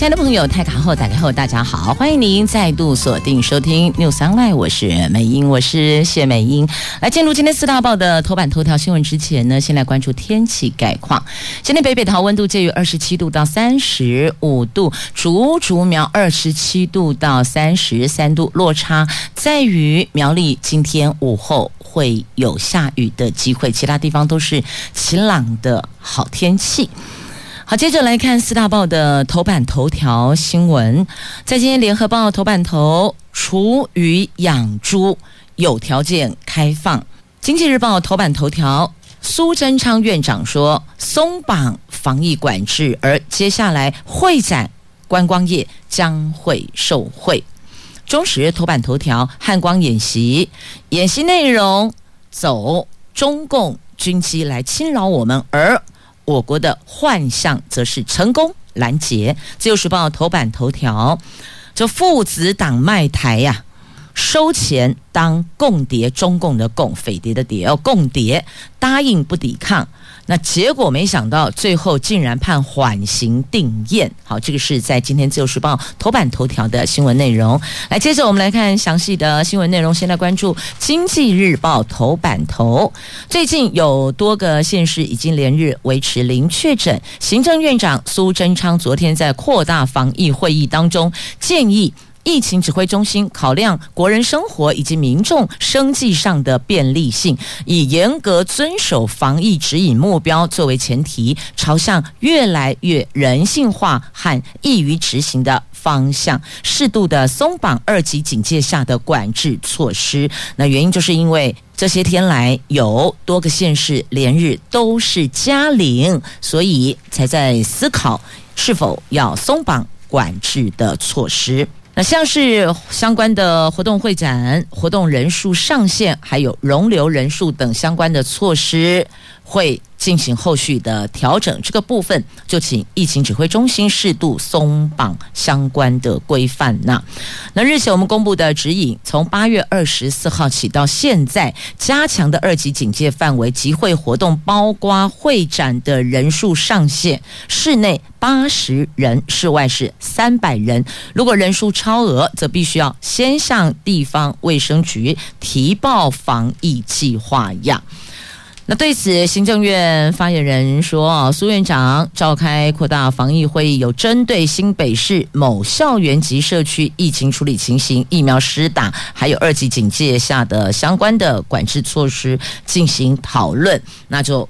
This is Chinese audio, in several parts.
亲爱的朋友，泰卡后打开后，大家好，欢迎您再度锁定收听 News Online，我是美英，我是谢美英。来进入今天四大报的头版头条新闻之前呢，先来关注天气概况。今天北北桃温度介于二十七度到三十五度，竹竹苗二十七度到三十三度，落差在于苗栗今天午后会有下雨的机会，其他地方都是晴朗的好天气。好，接着来看四大报的头版头条新闻。在今天联合报头版头，厨余养猪有条件开放。经济日报头版头条，苏贞昌院长说松绑防疫管制，而接下来会展观光业将会受惠。中时头版头条，汉光演习，演习内容走中共军机来侵扰我们，而。我国的幻象则是成功拦截。自由时报头版头条，这父子党卖台呀、收钱当共谍，中共的共，匪谍的谍，哦共谍，答应不抵抗。那结果没想到，最后竟然判缓刑定谳。好，这个是在今天《自由时报》头版头条的新闻内容。来，接着我们来看详细的新闻内容。先来关注《经济日报》头版头。最近有多个县市已经连日维持零确诊。行政院长苏贞昌昨天在扩大防疫会议当中建议。疫情指挥中心考量国人生活以及民众生计上的便利性，以严格遵守防疫指引目标作为前提，朝向越来越人性化和易于执行的方向，适度的松绑二级警戒下的管制措施。那原因就是因为这些天来有多个县市连日都是加零，所以才在思考是否要松绑管制的措施。像是相关的活动会展、活动人数上限，还有容留人数等相关的措施，会进行后续的调整，这个部分就请疫情指挥中心适度松绑相关的规范。那那日前我们公布的指引，从八月二十四号起到现在，加强的二级警戒范围，集会活动包括会展的人数上限，室内八十人，室外是三百人。如果人数超额，则必须要先向地方卫生局提报防疫计划呀。那对此，行政院发言人说：“苏院长召开扩大防疫会议，有针对新北市某校园及社区疫情处理情形、疫苗施打，还有二级警戒下的相关的管制措施进行讨论。那就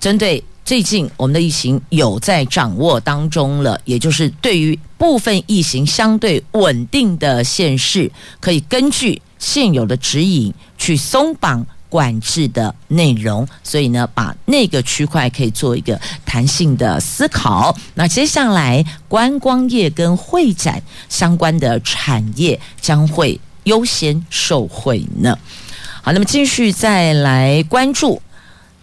针对最近我们的疫情有在掌握当中了，也就是对于部分疫情相对稳定的县市，可以根据现有的指引去松绑。”管制的内容，所以呢，把那个区块可以做一个弹性的思考。那接下来，观光业跟会展相关的产业将会优先受惠呢。好，那么继续再来关注。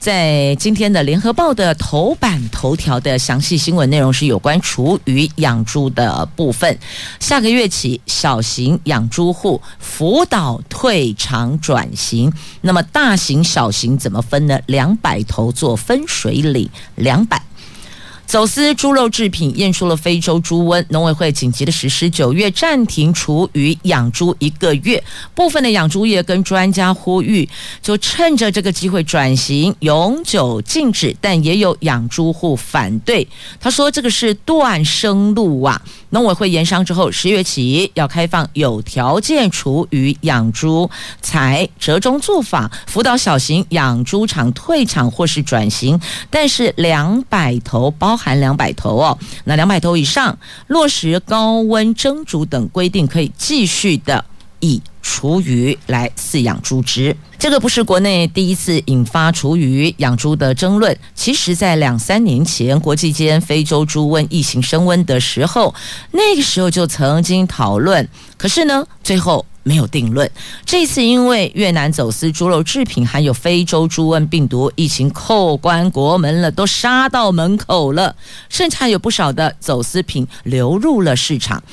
在今天的《联合报》的头版头条的详细新闻内容是有关厨余养猪的部分。下个月起，小型养猪户辅导退场转型。那么大型、小型怎么分呢？两百头做分水岭，两百。走私猪肉制品验出了非洲猪瘟，农委会紧急的实施九月暂停厨余养猪一个月。部分的养猪业跟专家呼吁，就趁着这个机会转型，永久禁止。但也有养猪户反对，他说这个是断生路啊。农委会研商之后，十月起要开放有条件厨余养猪，采折中做法，辅导小型养猪场退场或是转型，但是两百头包。含两百头哦，那两百头以上落实高温蒸煮等规定，可以继续的以厨余来饲养猪只。这个不是国内第一次引发厨余养猪的争论。其实，在两三年前，国际间非洲猪瘟疫情升温的时候，那个时候就曾经讨论。可是呢，最后没有定论。这次因为越南走私猪肉制品含有非洲猪瘟病毒，疫情扣关国门了，都杀到门口了，剩下有不少的走私品流入了市场。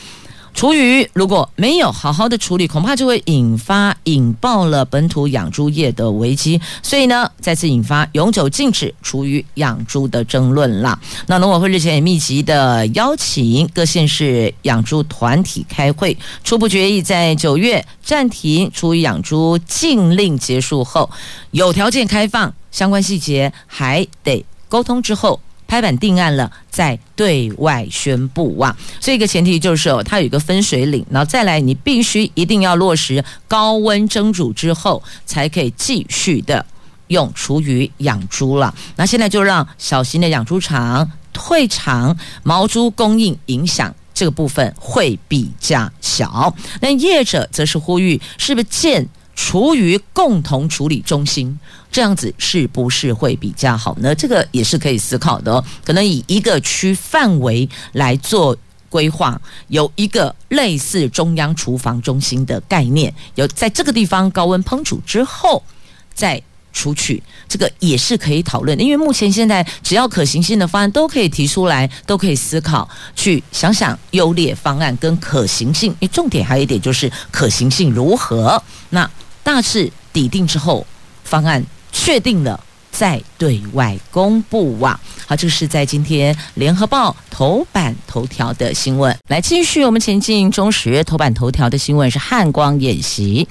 厨余如果没有好好的处理，恐怕就会引发引爆了本土养猪业的危机。所以呢，再次引发永久禁止厨余养猪的争论啦。那农委会日前也密集的邀请各县市养猪团体开会，初步决议在九月暂停厨余养猪禁令结束后，有条件开放，相关细节还得沟通之后。拍板定案了，再对外宣布啊！所以一个前提就是哦，它有一个分水岭，然后再来，你必须一定要落实高温蒸煮之后，才可以继续的用厨余养猪了。那现在就让小型的养猪场退场，毛猪供应影响这个部分会比较小。那业者则是呼吁，是不是建厨余共同处理中心？这样子是不是会比较好呢？这个也是可以思考的哦。可能以一个区范围来做规划，有一个类似中央厨房中心的概念，有在这个地方高温烹煮之后再出去，这个也是可以讨论的。因为目前现在只要可行性的方案都可以提出来，都可以思考去想想优劣方案跟可行性。因为重点还有一点就是可行性如何？那大致底定之后，方案。确定了再对外公布哇！好，这是在今天联合报头版头条的新闻。来继续我们前进，中时头版头条的新闻是汉光演习。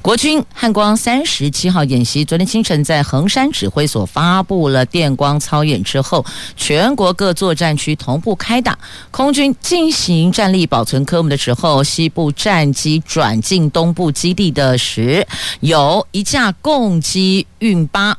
国军汉光三十七号演习，昨天清晨在横山指挥所发布了电光操演之后，全国各作战区同步开打。空军进行战力保存科目的时候，西部战机转进东部基地的时，有一架共机运八。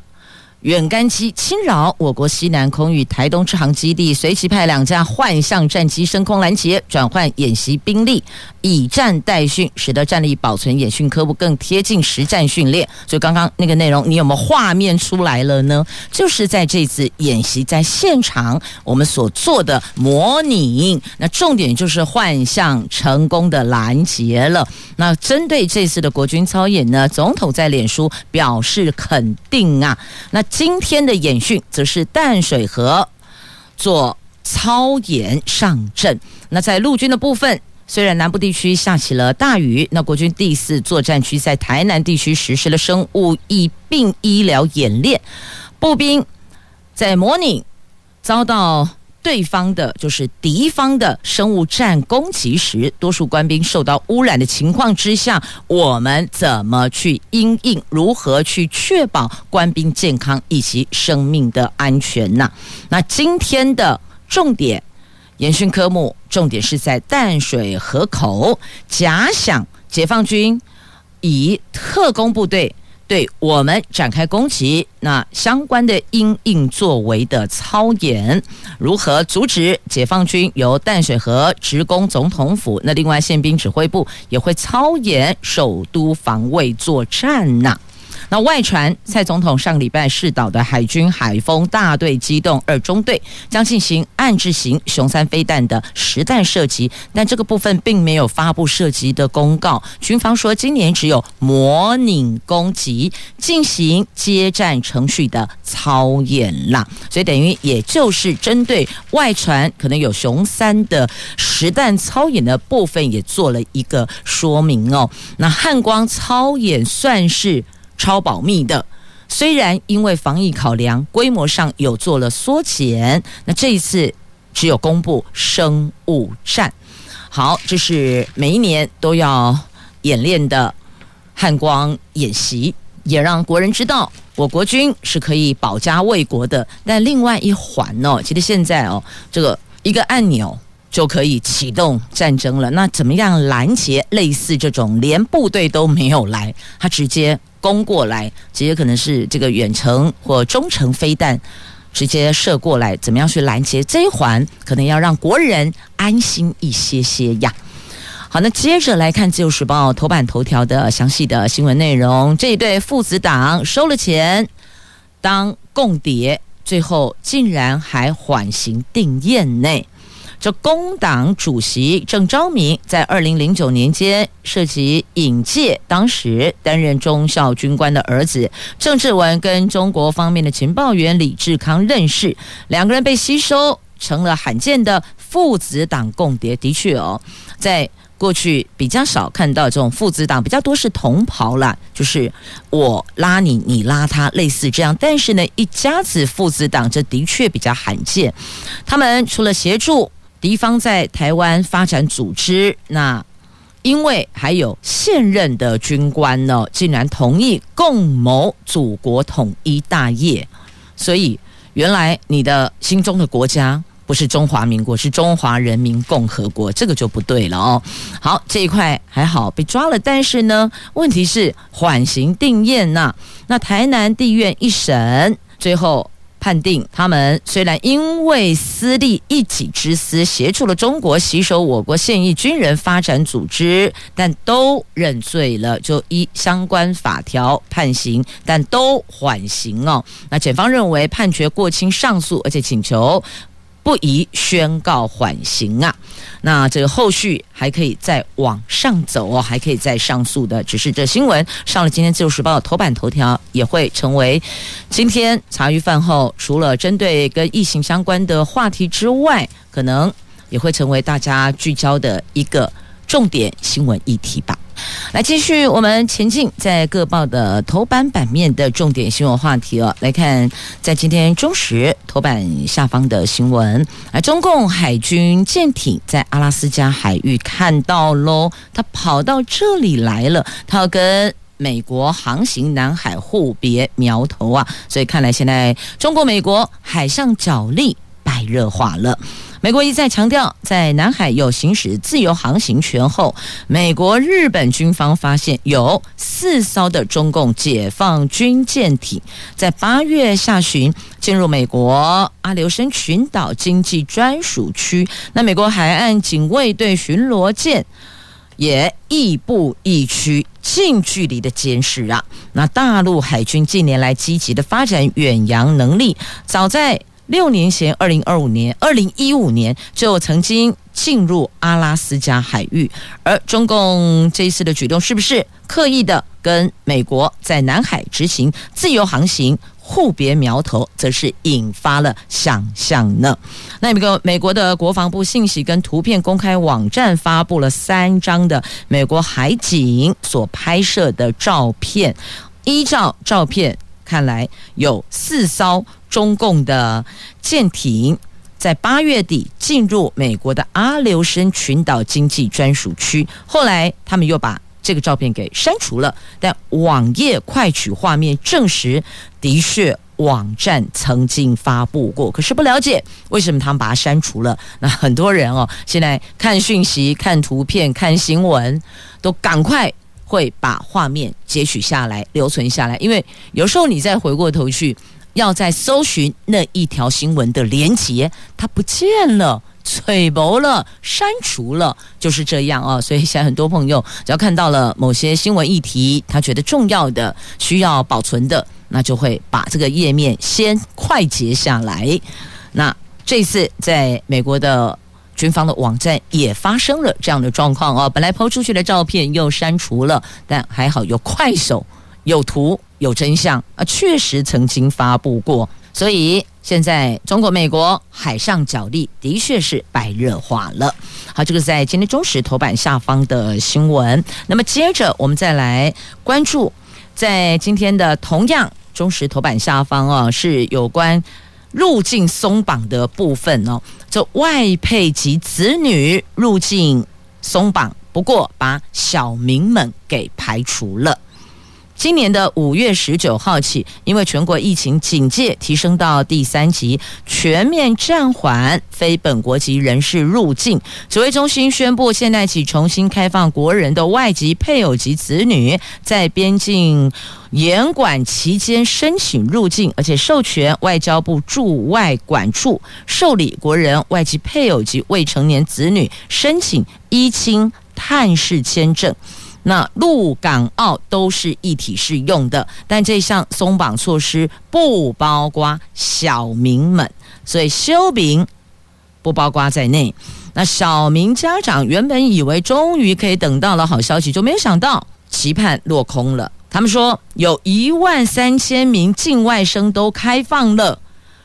远干机侵扰我国西南空域台东支航基地，随即派两架幻象战机升空拦截，转换演习兵力，以战代训，使得战力保存演训科目更贴近实战训练。所以刚刚那个内容，你有没有画面出来了呢？就是在这次演习在现场我们所做的模拟，那重点就是幻象成功的拦截了。那针对这次的国军操演呢，总统在脸书表示肯定啊，那。今天的演训则是淡水河做操演上阵。那在陆军的部分，虽然南部地区下起了大雨，那国军第四作战区在台南地区实施了生物疫病医疗演练，步兵在模拟遭到。对方的就是敌方的生物战攻击时，多数官兵受到污染的情况之下，我们怎么去因应？如何去确保官兵健康以及生命的安全呢？那今天的重点演训科目，重点是在淡水河口，假想解放军以特工部队。对我们展开攻击，那相关的因应作为的操演，如何阻止解放军由淡水河直攻总统府？那另外宪兵指挥部也会操演首都防卫作战呢？那外传蔡总统上礼拜试导的海军海风大队机动二中队将进行暗置型雄三飞弹的实弹射击，但这个部分并没有发布射击的公告。军方说，今年只有模拟攻击，进行接战程序的操演啦。所以等于也就是针对外传可能有雄三的实弹操演的部分，也做了一个说明哦。那汉光操演算是。超保密的，虽然因为防疫考量，规模上有做了缩减，那这一次只有公布生物战。好，这是每一年都要演练的汉光演习，也让国人知道我国军是可以保家卫国的。但另外一环哦，其实现在哦，这个一个按钮就可以启动战争了。那怎么样拦截类似这种连部队都没有来，他直接。攻过来，直接可能是这个远程或中程飞弹直接射过来，怎么样去拦截这一环？可能要让国人安心一些些呀。好，那接着来看《自由时报》头版头条的详细的新闻内容。这一对父子档收了钱当共谍，最后竟然还缓刑定谳内。这工党主席郑昭明在二零零九年间涉及引介当时担任中校军官的儿子郑志文跟中国方面的情报员李志康认识，两个人被吸收成了罕见的父子党共谍。的确哦，在过去比较少看到这种父子党，比较多是同袍啦，就是我拉你，你拉他，类似这样。但是呢，一家子父子党这的确比较罕见。他们除了协助。敌方在台湾发展组织，那因为还有现任的军官呢，竟然同意共谋祖国统一大业，所以原来你的心中的国家不是中华民国，是中华人民共和国，这个就不对了哦。好，这一块还好被抓了，但是呢，问题是缓刑定谳呐，那台南地院一审最后。判定他们虽然因为私利一己之私协助了中国吸收我国现役军人发展组织，但都认罪了，就依相关法条判刑，但都缓刑哦。那检方认为判决过轻，上诉，而且请求。不宜宣告缓刑啊！那这个后续还可以再往上走哦，还可以再上诉的。只是这新闻上了今天《自由时报》头版头条，也会成为今天茶余饭后除了针对跟疫情相关的话题之外，可能也会成为大家聚焦的一个重点新闻议题吧。来继续我们前进，在各报的头版版面的重点新闻话题哦。来看，在今天中时头版下方的新闻，啊，中共海军舰艇在阿拉斯加海域看到喽，他跑到这里来了，他要跟美国航行南海互别苗头啊，所以看来现在中国美国海上角力白热化了。美国一再强调，在南海有行使自由航行权后，美国、日本军方发现有四艘的中共解放军舰艇在八月下旬进入美国阿留申群岛经济专属区。那美国海岸警卫队巡逻舰也亦步亦趋，近距离的监视啊。那大陆海军近年来积极的发展远洋能力，早在。六年前，二零二五年、二零一五年就曾经进入阿拉斯加海域，而中共这一次的举动是不是刻意的跟美国在南海执行自由航行互别苗头，则是引发了想象呢？那美国美国的国防部信息跟图片公开网站发布了三张的美国海警所拍摄的照片，依照照片看来有四艘。中共的舰艇在八月底进入美国的阿留申群岛经济专属区，后来他们又把这个照片给删除了，但网页快取画面证实，的确网站曾经发布过，可是不了解为什么他们把它删除了。那很多人哦，现在看讯息、看图片、看新闻，都赶快会把画面截取下来留存下来，因为有时候你再回过头去。要再搜寻那一条新闻的连结，它不见了，吹薄了，删除了，就是这样啊。所以现在很多朋友只要看到了某些新闻议题，他觉得重要的、需要保存的，那就会把这个页面先快捷下来。那这次在美国的军方的网站也发生了这样的状况啊，本来抛出去的照片又删除了，但还好有快手。有图有真相啊，确实曾经发布过，所以现在中国、美国海上角力的确是白热化了。好，这个在今天中时头版下方的新闻。那么接着我们再来关注，在今天的同样中时头版下方啊，是有关入境松绑的部分哦。就外配及子女入境松绑，不过把小民们给排除了。今年的五月十九号起，因为全国疫情警戒提升到第三级，全面暂缓非本国籍人士入境。指挥中心宣布，现在起重新开放国人的外籍配偶及子女在边境严管期间申请入境，而且授权外交部驻外管处受理国人外籍配偶及未成年子女申请依亲探视签证。那陆港澳都是一体适用的，但这项松绑措施不包括小民们，所以小民不包括在内。那小明家长原本以为终于可以等到了好消息，就没有想到期盼落空了。他们说有一万三千名境外生都开放了，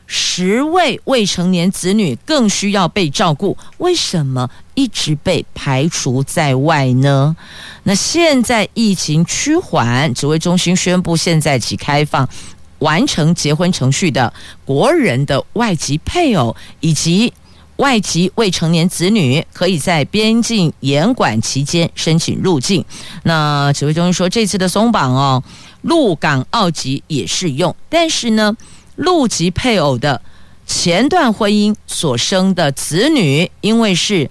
十位未成年子女更需要被照顾，为什么一直被排除在外呢？那现在疫情趋缓，指挥中心宣布现在起开放完成结婚程序的国人的外籍配偶以及。外籍未成年子女可以在边境严管期间申请入境。那指挥中心说，这次的松绑哦，陆港澳籍也适用。但是呢，陆籍配偶的前段婚姻所生的子女，因为是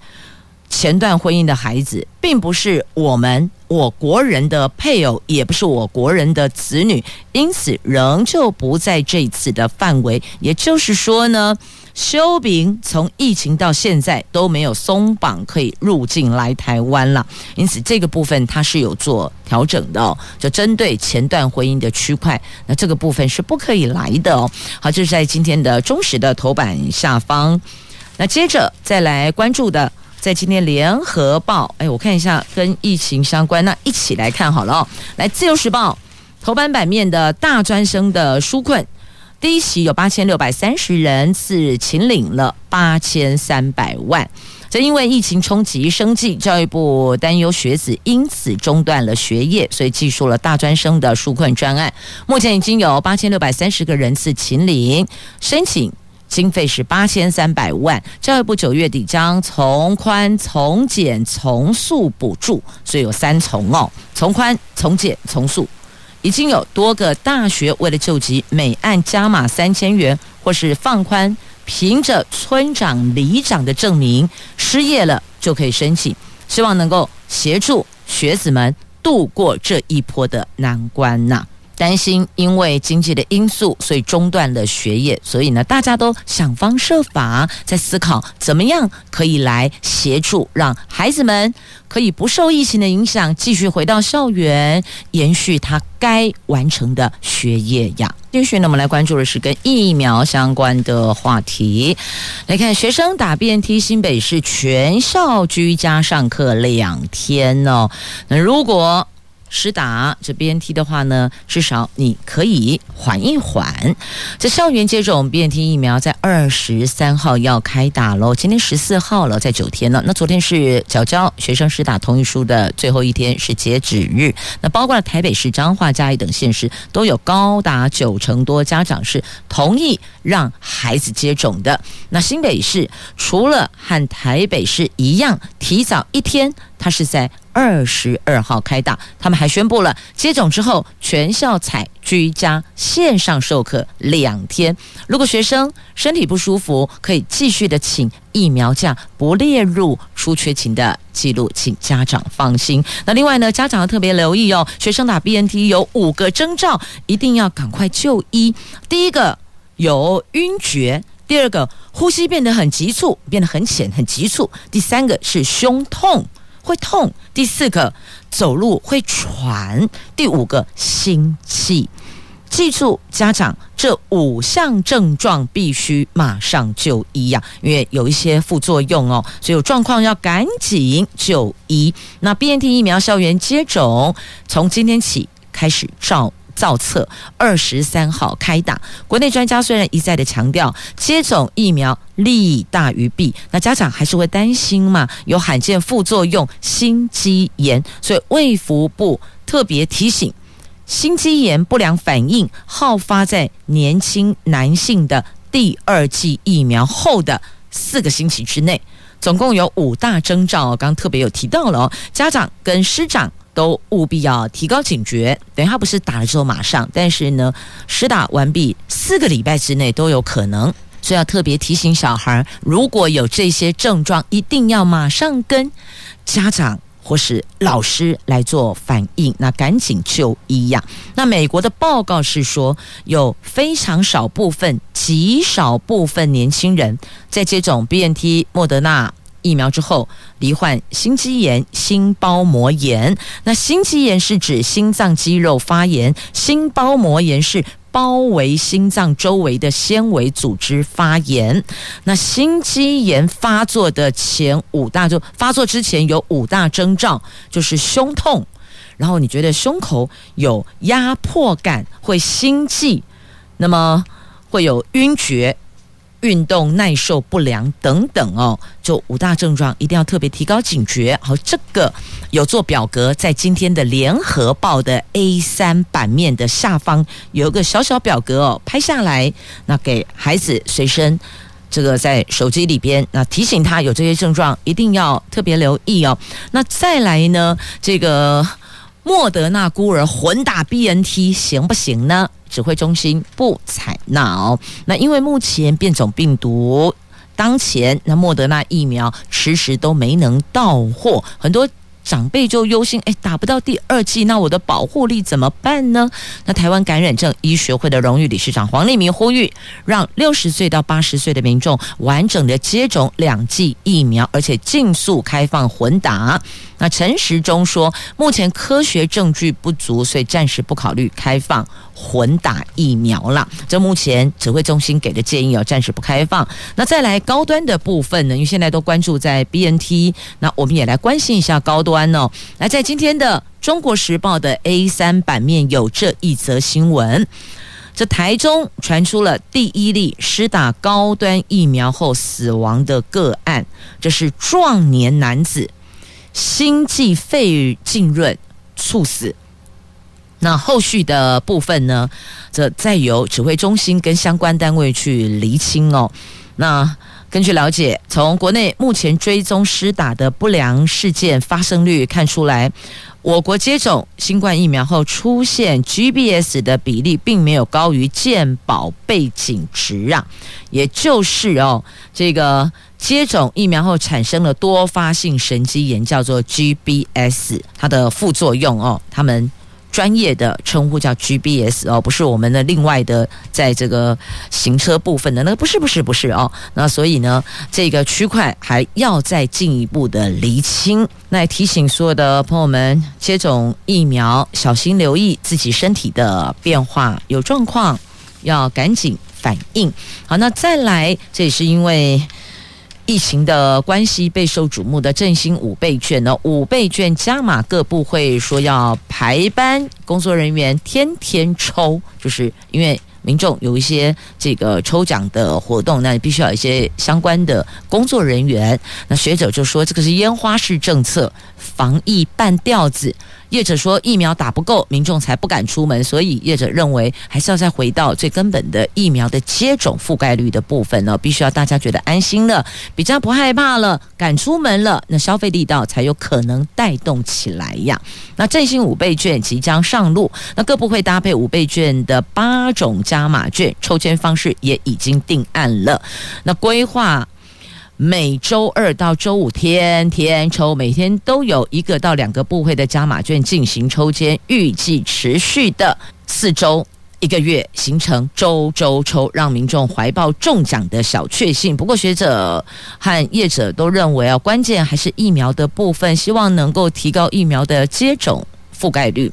前段婚姻的孩子，并不是我们我国人的配偶，也不是我国人的子女，因此仍旧不在这次的范围。也就是说呢。修炳从疫情到现在都没有松绑可以入境来台湾了，因此这个部分它是有做调整的哦，就针对前段婚姻的区块，那这个部分是不可以来的哦。好，这是在今天的中时的头版下方。那接着再来关注的，在今天联合报，哎，我看一下跟疫情相关，那一起来看好了哦。来，自由时报头版版面的大专生的纾困。第一期有八千六百三十人次，请领了八千三百万。这因为疫情冲击生计，教育部担忧学子因此中断了学业，所以祭出了大专生的纾困专案。目前已经有八千六百三十个人次请领，申请经费是八千三百万。教育部九月底将从宽、从简、从速补助，所以有三从哦：从宽、从简、从速。已经有多个大学为了救急，每案加码三千元，或是放宽，凭着村长、里长的证明，失业了就可以申请，希望能够协助学子们度过这一波的难关呐。担心因为经济的因素，所以中断了学业，所以呢，大家都想方设法在思考怎么样可以来协助，让孩子们可以不受疫情的影响，继续回到校园，延续他该完成的学业呀。继续呢，我们来关注的是跟疫苗相关的话题。来看学生打 BNT，新北市全校居家上课两天哦。那如果施打这 BNT 的话呢，至少你可以缓一缓。这校园接种 BNT 疫苗在二十三号要开打喽，今天十四号了，在九天了。那昨天是缴交学生施打同意书的最后一天，是截止日。那包括了台北市、彰化、嘉义等县市，都有高达九成多家长是同意让孩子接种的。那新北市除了和台北市一样，提早一天。他是在二十二号开打，他们还宣布了接种之后全校采居家线上授课两天。如果学生身体不舒服，可以继续的请疫苗假，不列入出缺勤的记录，请家长放心。那另外呢，家长要特别留意哦，学生打 BNT 有五个征兆，一定要赶快就医。第一个有晕厥，第二个呼吸变得很急促，变得很浅很急促，第三个是胸痛。会痛，第四个走路会喘，第五个心悸。记住，家长这五项症状必须马上就医呀，因为有一些副作用哦，所以有状况要赶紧就医。那 BNT 疫苗校园接种从今天起开始照。造册二十三号开打，国内专家虽然一再的强调接种疫苗利大于弊，那家长还是会担心嘛，有罕见副作用心肌炎，所以卫福部特别提醒，心肌炎不良反应好发在年轻男性的第二剂疫苗后的四个星期之内，总共有五大征兆，刚刚特别有提到了哦，家长跟师长。都务必要提高警觉，等他不是打了之后马上，但是呢，施打完毕四个礼拜之内都有可能，所以要特别提醒小孩，如果有这些症状，一定要马上跟家长或是老师来做反应，那赶紧就医呀。那美国的报告是说，有非常少部分、极少部分年轻人在接种 BNT、莫德纳。疫苗之后罹患心肌炎、心包膜炎。那心肌炎是指心脏肌肉发炎，心包膜炎是包围心脏周围的纤维组织发炎。那心肌炎发作的前五大就发作之前有五大征兆，就是胸痛，然后你觉得胸口有压迫感，会心悸，那么会有晕厥。运动耐受不良等等哦，就五大症状一定要特别提高警觉。好，这个有做表格，在今天的联合报的 A3 版面的下方有一个小小表格哦，拍下来，那给孩子随身这个在手机里边，那提醒他有这些症状，一定要特别留意哦。那再来呢，这个莫德纳孤儿混打 BNT 行不行呢？指挥中心不采纳哦，那因为目前变种病毒当前，那莫德纳疫苗迟迟都没能到货，很多。长辈就忧心，哎，打不到第二剂，那我的保护力怎么办呢？那台湾感染症医学会的荣誉理事长黄立明呼吁，让六十岁到八十岁的民众完整的接种两剂疫苗，而且尽速开放混打。那陈时中说，目前科学证据不足，所以暂时不考虑开放混打疫苗了。这目前指挥中心给的建议哦，暂时不开放。那再来高端的部分呢？因为现在都关注在 BNT，那我们也来关心一下高端哦。来，在今天的《中国时报》的 A3 版面有这一则新闻：这台中传出了第一例施打高端疫苗后死亡的个案，这是壮年男子。心悸肺浸润猝死，那后续的部分呢，则再由指挥中心跟相关单位去厘清哦。那根据了解，从国内目前追踪施打的不良事件发生率看出来，我国接种新冠疫苗后出现 GBS 的比例并没有高于健保背景值啊，也就是哦，这个。接种疫苗后产生了多发性神经炎，叫做 GBS，它的副作用哦，他们专业的称呼叫 GBS 哦，不是我们的另外的在这个行车部分的那个，不是不是不是哦，那所以呢，这个区块还要再进一步的厘清。那提醒所有的朋友们，接种疫苗小心留意自己身体的变化，有状况要赶紧反应。好，那再来，这也是因为。疫情的关系备受瞩目的振兴五倍券呢，五倍券加码，各部会说要排班，工作人员天天抽，就是因为民众有一些这个抽奖的活动，那必须要一些相关的工作人员。那学者就说，这个是烟花式政策，防疫半吊子。业者说疫苗打不够，民众才不敢出门，所以业者认为还是要再回到最根本的疫苗的接种覆盖率的部分呢，必须要大家觉得安心了，比较不害怕了，敢出门了，那消费力道才有可能带动起来呀。那振兴五倍券即将上路，那各部会搭配五倍券的八种加码券，抽签方式也已经定案了，那规划。每周二到周五天天抽，每天都有一个到两个部会的加码券进行抽签，预计持续的四周一个月，形成周周抽，让民众怀抱中奖的小确幸。不过学者和业者都认为啊，关键还是疫苗的部分，希望能够提高疫苗的接种覆盖率。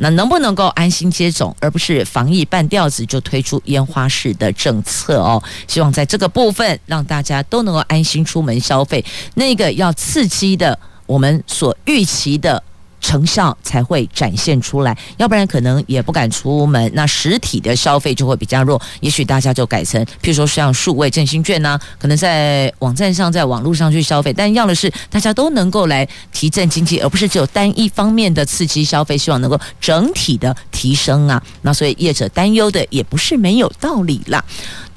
那能不能够安心接种，而不是防疫半吊子就推出烟花式的政策哦？希望在这个部分让大家都能够安心出门消费。那个要刺激的，我们所预期的。成效才会展现出来，要不然可能也不敢出门。那实体的消费就会比较弱，也许大家就改成，譬如说像数位振兴券呢、啊，可能在网站上、在网络上去消费。但要的是大家都能够来提振经济，而不是只有单一方面的刺激消费，希望能够整体的提升啊。那所以业者担忧的也不是没有道理啦。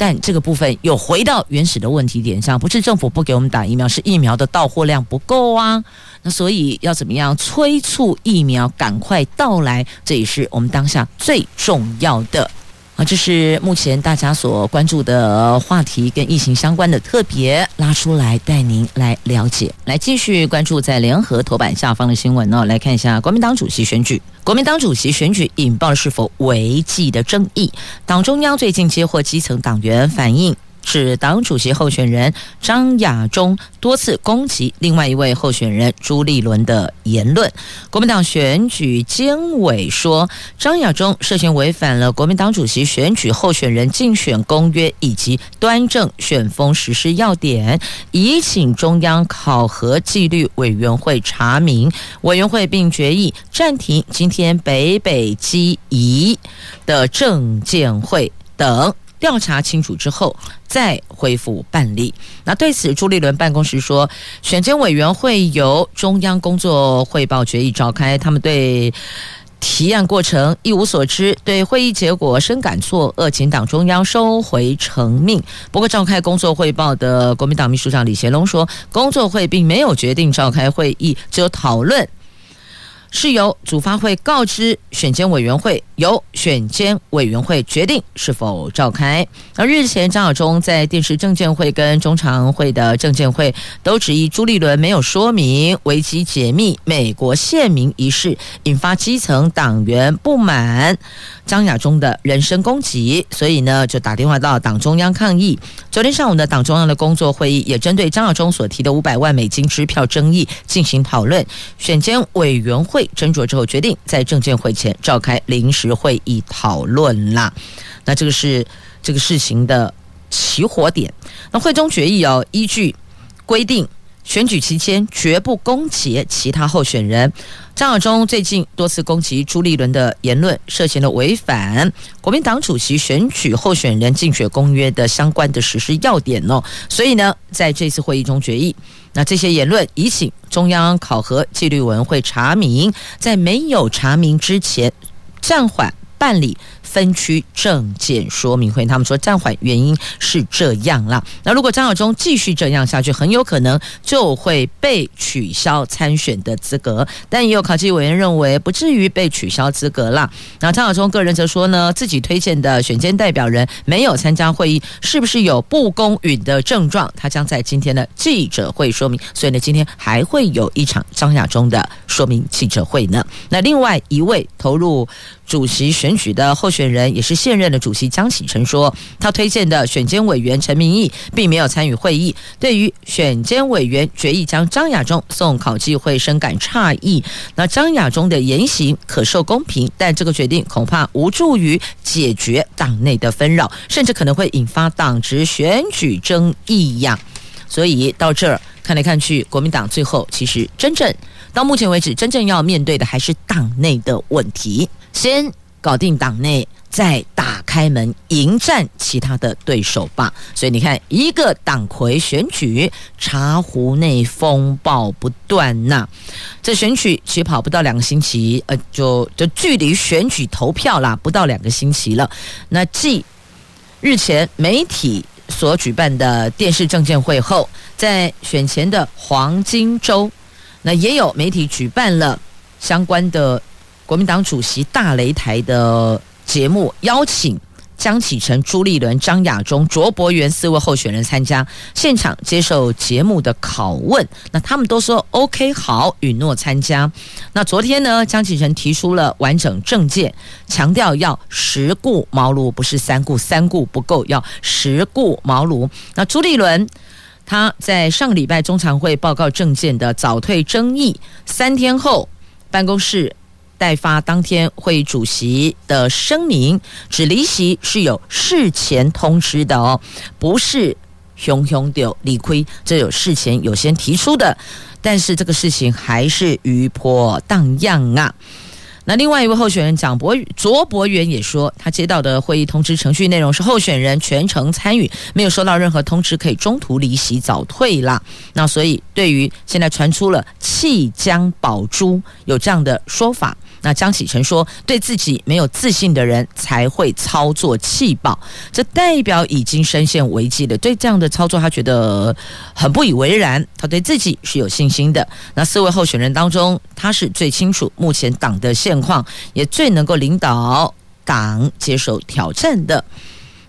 但这个部分又回到原始的问题点上，不是政府不给我们打疫苗，是疫苗的到货量不够啊。那所以要怎么样催促疫苗赶快到来？这也是我们当下最重要的啊！这是目前大家所关注的话题，跟疫情相关的，特别拉出来带您来了解。来继续关注在联合头版下方的新闻呢，来看一下国民党主席选举。国民党主席选举引爆了是否违纪的争议。党中央最近接获基层党员反映。指党主席候选人张亚中多次攻击另外一位候选人朱立伦的言论。国民党选举监委说，张亚中涉嫌违反了国民党主席选举候选人竞选公约以及端正选风实施要点，已请中央考核纪律委员会查明。委员会并决议暂停今天北北基宜的政见会等。调查清楚之后再恢复办理。那对此，朱立伦办公室说，选监委员会由中央工作汇报决议召开，他们对提案过程一无所知，对会议结果深感错愕，请党中央收回成命。不过，召开工作汇报的国民党秘书长李贤龙说，工作会并没有决定召开会议，只有讨论。是由主发会告知选监委员会，由选监委员会决定是否召开。而日前张亚中在电视政见会跟中常会的政见会都质疑朱立伦没有说明维基解密美国线民一事，引发基层党员不满。张亚中的人身攻击，所以呢就打电话到党中央抗议。昨天上午的党中央的工作会议也针对张亚中所提的五百万美金支票争议进行讨论。选监委员会斟酌之后决定在证监会前召开临时会议讨论啦。那这个是这个事情的起火点。那会中决议哦，依据规定。选举期间绝不攻击其他候选人。张亚中最近多次攻击朱立伦的言论，涉嫌了违反国民党主席选举候选人竞选公约的相关的实施要点哦。所以呢，在这次会议中决议，那这些言论已请中央考核纪律委员会查明，在没有查明之前暂缓办理。分区政见说明会，他们说暂缓原因是这样啦。那如果张亚中继续这样下去，很有可能就会被取消参选的资格。但也有考纪委员认为，不至于被取消资格啦。那张亚中个人则说呢，自己推荐的选监代表人没有参加会议，是不是有不公允的症状？他将在今天的记者会说明。所以呢，今天还会有一场张亚中的说明记者会呢。那另外一位投入主席选举的候选。人也是现任的主席江启臣说，他推荐的选监委员陈明义并没有参与会议。对于选监委员决议将张亚中送考纪会，深感诧异。那张亚中的言行可受公平，但这个决定恐怕无助于解决党内的纷扰，甚至可能会引发党职选举争议呀。所以到这儿看来看去，国民党最后其实真正到目前为止，真正要面对的还是党内的问题。先。搞定党内，再打开门迎战其他的对手吧。所以你看，一个党魁选举，茶壶内风暴不断呐、这选举起跑不到两个星期，呃，就就距离选举投票啦，不到两个星期了。那继日前媒体所举办的电视政见会后，在选前的黄金周，那也有媒体举办了相关的。国民党主席大擂台的节目邀请江启臣、朱立伦、张亚中、卓博源四位候选人参加现场接受节目的拷问，那他们都说 OK 好，允诺参加。那昨天呢，江启臣提出了完整政见，强调要十顾茅庐，不是三顾，三顾不够，要十顾茅庐。那朱立伦他在上个礼拜中常会报告政见的早退争议，三天后办公室。代发当天会议主席的声明，指离席是有事前通知的哦，不是熊熊丢理亏，这有事前有先提出的，但是这个事情还是余波荡漾啊。那另外一位候选人蒋博卓博源也说，他接到的会议通知程序内容是候选人全程参与，没有收到任何通知可以中途离席早退啦。那所以对于现在传出了弃江保珠有这样的说法。那江启臣说，对自己没有自信的人才会操作气爆，这代表已经深陷危机了。对这样的操作，他觉得很不以为然。他对自己是有信心的。那四位候选人当中，他是最清楚目前党的现况，也最能够领导党接受挑战的。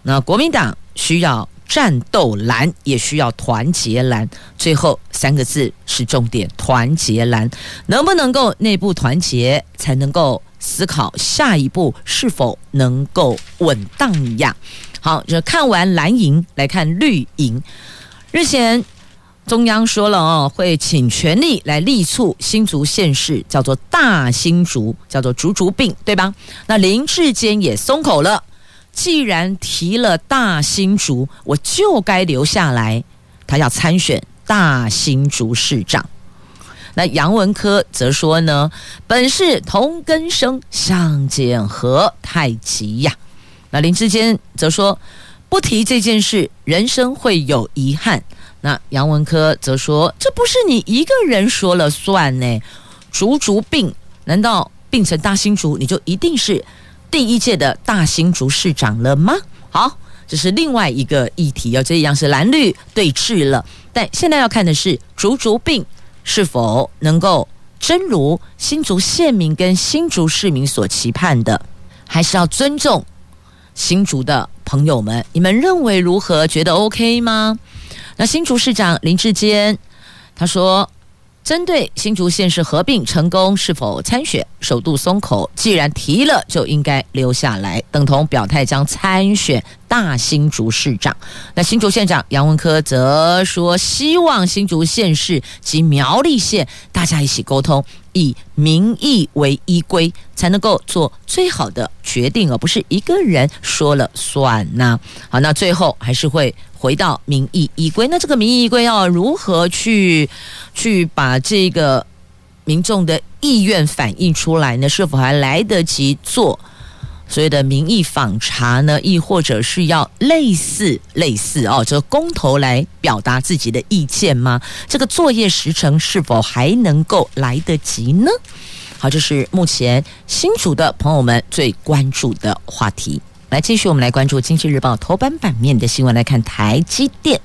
那国民党需要。战斗蓝也需要团结蓝，最后三个字是重点：团结蓝能不能够内部团结，才能够思考下一步是否能够稳当呀？好，就看完蓝营来看绿营。日前中央说了哦，会请全力来力促新竹县市，叫做大新竹，叫做竹竹病，对吧？那林志坚也松口了，既然提了大新竹，我就该留下来。他要参选大新竹市长。那杨文科则说呢，本是同根生，相煎何太急呀。那林志坚则说，不提这件事，人生会有遗憾。那杨文科则说，这不是你一个人说了算呢。竹竹病，难道病成大新竹，你就一定是第一届的大新竹市长了吗？好，这是另外一个议题哦，这一样是蓝绿对峙了。但现在要看的是竹竹病。是否能够真如新竹县民跟新竹市民所期盼的，还是要尊重新竹的朋友们？你们认为如何？觉得 OK 吗？那新竹市长林志坚他说，针对新竹县市合并成功是否参选，首度松口，既然提了，就应该留下来，等同表态将参选。大新竹市长，那新竹县长杨文科则说，希望新竹县市及苗栗县大家一起沟通，以民意为依归，才能够做最好的决定，而不是一个人说了算呐。好，那最后还是会回到民意依归。那这个民意依归要如何去去把这个民众的意愿反映出来呢？是否还来得及做？所谓的民意访查呢，亦或者是要类似类似哦，这个公投来表达自己的意见吗？这个作业时程是否还能够来得及呢？好，这是目前新竹的朋友们最关注的话题。来，继续我们来关注《经济日报》头版版面的新闻，来看台积电。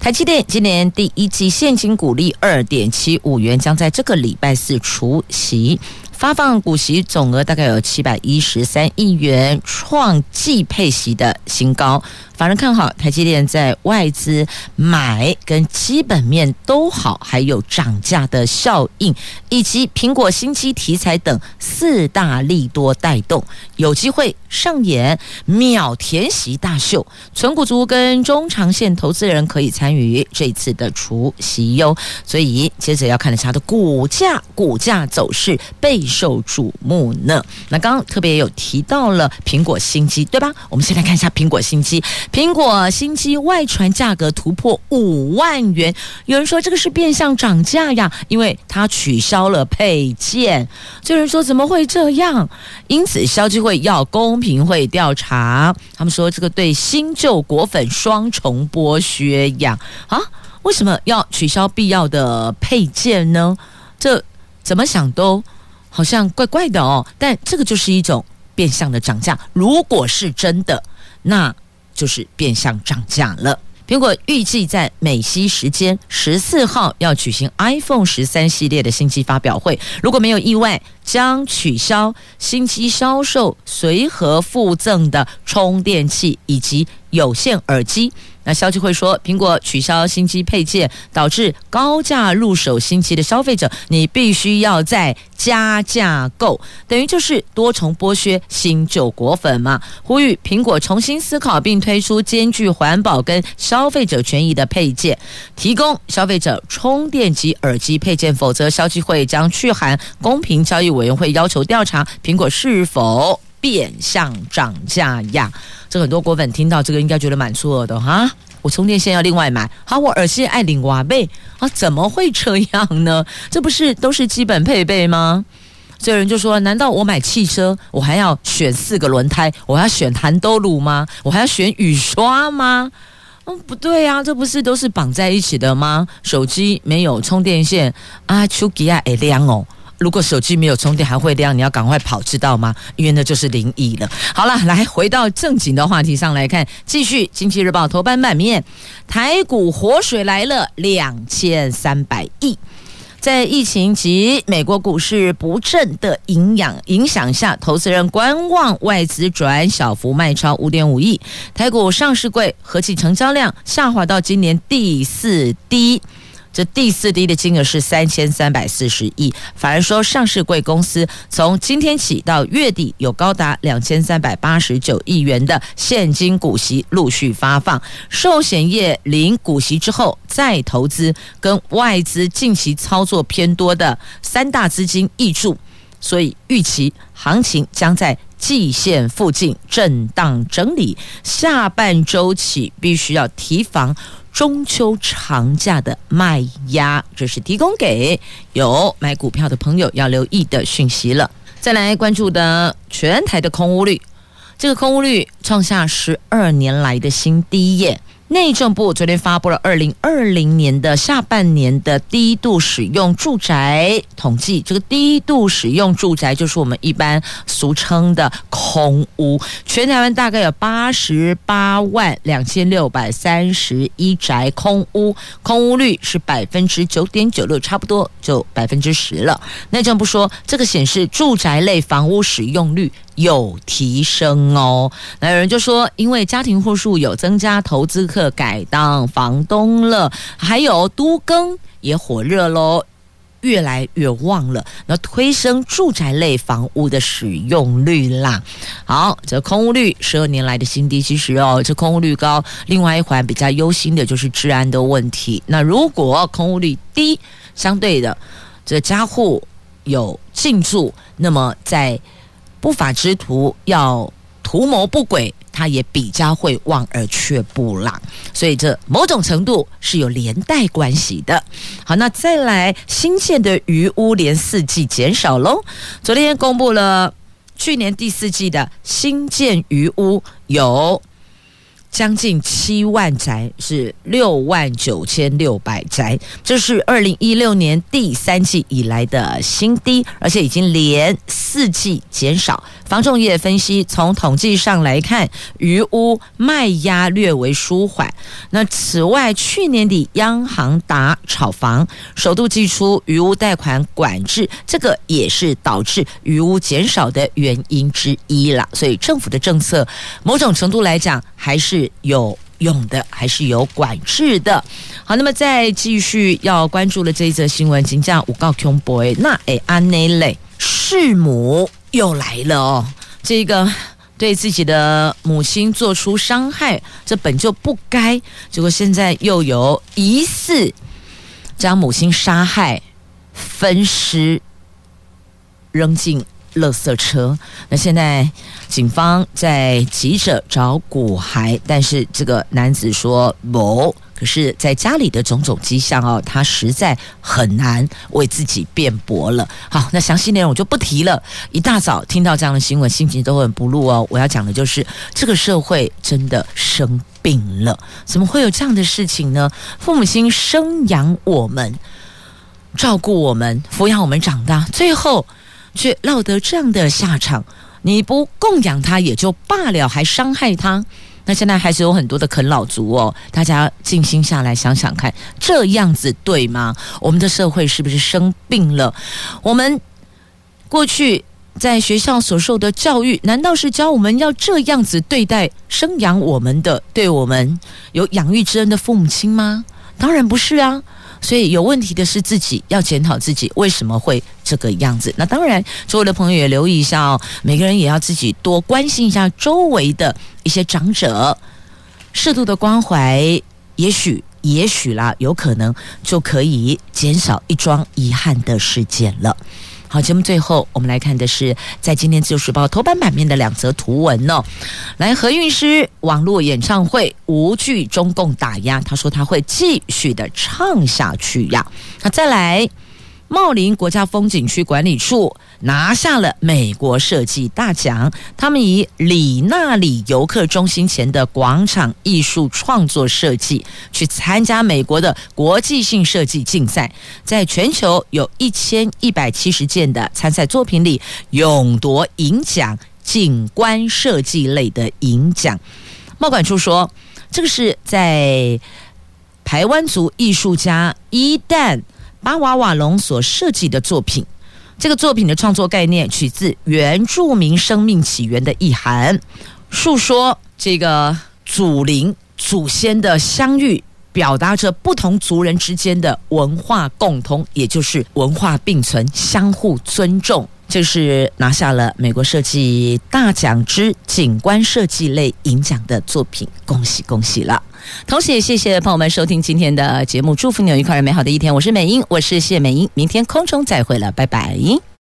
台积电今年第一季现金股利二点七五元，将在这个礼拜四除息。发放股息总额大概有七百一十三亿元，创季配息的新高。法人看好台积电在外资买跟基本面都好，还有涨价的效应，以及苹果新机题材等四大利多带动，有机会上演秒填席大秀。存股族跟中长线投资人可以参与这次的除息哟。所以接着要看的是它的股价，股价走势备受瞩目呢。那刚刚特别有提到了苹果新机，对吧？我们先来看一下苹果新机。苹果新机外传价格突破五万元，有人说这个是变相涨价呀，因为它取消了配件。有人说怎么会这样？因此消基会要公平会调查。他们说这个对新旧果粉双重剥削呀！啊，为什么要取消必要的配件呢？这怎么想都好像怪怪的哦。但这个就是一种变相的涨价。如果是真的，那。就是变相涨价了。苹果预计在美西时间十四号要举行 iPhone 十三系列的新机发表会，如果没有意外，将取消新机销售随盒附赠的充电器以及有线耳机。那消息会说，苹果取消新机配件，导致高价入手新机的消费者，你必须要再加价购，等于就是多重剥削新旧果粉嘛。呼吁苹果重新思考，并推出兼具环保跟消费者权益的配件，提供消费者充电及耳机配件，否则消息会将去函公平交易委员会，要求调查苹果是否变相涨价呀。这很多果粉听到这个应该觉得蛮错的哈，我充电线要另外买，好，我耳机爱领瓦贝啊，怎么会这样呢？这不是都是基本配备吗？所以有人就说，难道我买汽车我还要选四个轮胎，我还要选涵都鲁吗？我还要选雨刷吗？嗯，不对呀，这不是都是绑在一起的吗？手机没有充电线啊，手机啊会亮哦。如果手机没有充电还会亮，你要赶快跑，知道吗？因为那就是灵异了。好了，来回到正经的话题上来看，继续《经济日报》头版版面，台股活水来了两千三百亿，在疫情及美国股市不振的影响影响下，投资人观望，外资转小幅卖超五点五亿，台股上市柜合计成交量下滑到今年第四低。这第四低的金额是三千三百四十亿。反而说，上市贵公司从今天起到月底，有高达两千三百八十九亿元的现金股息陆续发放。寿险业领股息之后再投资，跟外资近期操作偏多的三大资金挹注，所以预期行情将在季线附近震荡整理。下半周起必须要提防。中秋长假的卖压，这是提供给有买股票的朋友要留意的讯息了。再来关注的全台的空屋率，这个空屋率创下十二年来的新低耶。内政部昨天发布了二零二零年的下半年的低度使用住宅统计，这个低度使用住宅就是我们一般俗称的空屋。全台湾大概有八十八万两千六百三十一宅空屋，空屋率是百分之九点九六，差不多就百分之十了。内政部说，这个显示住宅类房屋使用率有提升哦。那有人就说，因为家庭户数有增加，投资客改当房东了，还有都更也火热喽，越来越旺了，那推升住宅类房屋的使用率啦。好，这空屋率十二年来的新低，其实哦，这空屋率高，另外一环比较忧心的就是治安的问题。那如果空屋率低，相对的这家户有进驻，那么在不法之徒要图谋不轨，他也比较会望而却步啦。所以这某种程度是有连带关系的。好，那再来新建的鱼屋连四季减少喽。昨天公布了去年第四季的新建鱼屋有。将近七万宅，是六万九千六百宅，这是二零一六年第三季以来的新低，而且已经连四季减少。房仲业分析，从统计上来看，余屋卖压略为舒缓。那此外，去年底央行打炒房，首度祭出余屋贷款管制，这个也是导致余屋减少的原因之一了。所以政府的政策，某种程度来讲，还是。有用的还是有管制的。好，那么再继续要关注的这一则新闻，请讲五告 Q boy，，那诶安内类弑母又来了哦。这个对自己的母亲做出伤害，这本就不该，结果现在又有疑似将母亲杀害、分尸、扔进。垃圾车，那现在警方在急着找骨骸，但是这个男子说某，可是在家里的种种迹象哦，他实在很难为自己辩驳了。好，那详细内容我就不提了。一大早听到这样的新闻，心情都很不露哦。我要讲的就是这个社会真的生病了，怎么会有这样的事情呢？父母亲生养我们，照顾我们，抚养我们长大，最后。却落得这样的下场，你不供养他也就罢了，还伤害他。那现在还是有很多的啃老族哦，大家静心下来想想看，这样子对吗？我们的社会是不是生病了？我们过去在学校所受的教育，难道是教我们要这样子对待生养我们的、对我们有养育之恩的父母亲吗？当然不是啊。所以有问题的是自己，要检讨自己为什么会这个样子。那当然，周围的朋友也留意一下哦，每个人也要自己多关心一下周围的一些长者，适度的关怀，也许也许啦，有可能就可以减少一桩遗憾的事件了。好，节目最后我们来看的是在今天《自由时报》头版版面的两则图文哦。来，何韵诗网络演唱会无惧中共打压，他说他会继续的唱下去呀。那再来。茂林国家风景区管理处拿下了美国设计大奖，他们以里纳里游客中心前的广场艺术创作设计去参加美国的国际性设计竞赛，在全球有一千一百七十件的参赛作品里，勇夺银奖，景观设计类的银奖。茂管处说，这个是在台湾族艺术家伊旦。巴瓦瓦隆所设计的作品，这个作品的创作概念取自原住民生命起源的意涵，述说这个祖灵祖先的相遇表达着不同族人之间的文化共通，也就是文化并存、相互尊重。就是拿下了美国设计大奖之景观设计类银奖的作品，恭喜恭喜了！同时也谢谢朋友们收听今天的节目，祝福你有愉快而美好的一天。我是美英，我是谢美英，明天空中再会了，拜拜。